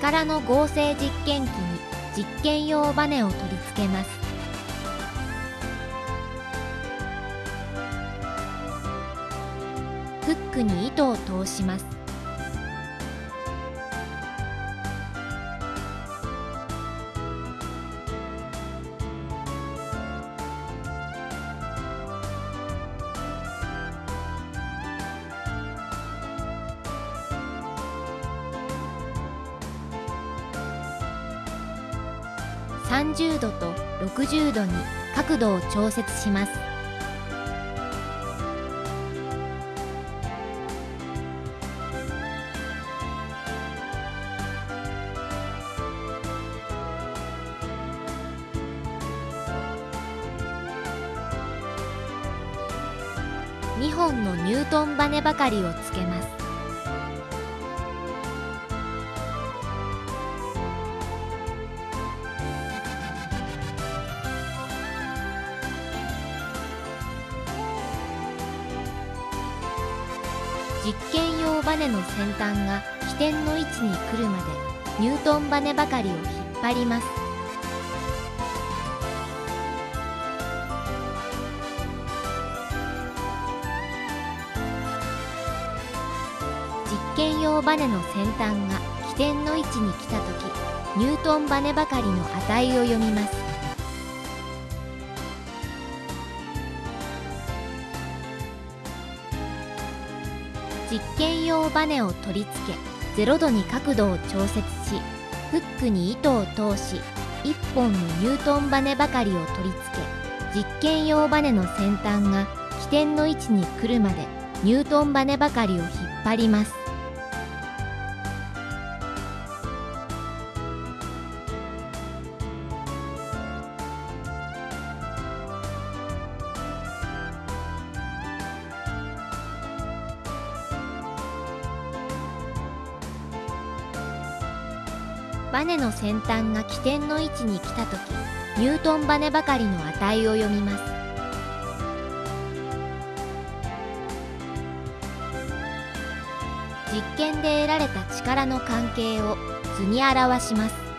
力の合成実験機に実験用バネを取り付けます。フックに糸を通します。30度と60度に角度を調節します。2本のニュートンバネばかりをつけます。実験用バネの先端が起点の位置に来るまでニュートンバネばかりを引っ張ります。実験用バネの先端が起点の位置に来た時ニュートンバネばかりの値を読みます。実験用バネを取り付け0度に角度を調節しフックに糸を通し1本のニュートンバネばかりを取り付け実験用バネの先端が起点の位置に来るまでニュートンバネばかりを引っ張ります。バネの先端が起点の位置に来た時ニュートンバネばかりの値を読みます。実験で得られた力の関係を図に表します。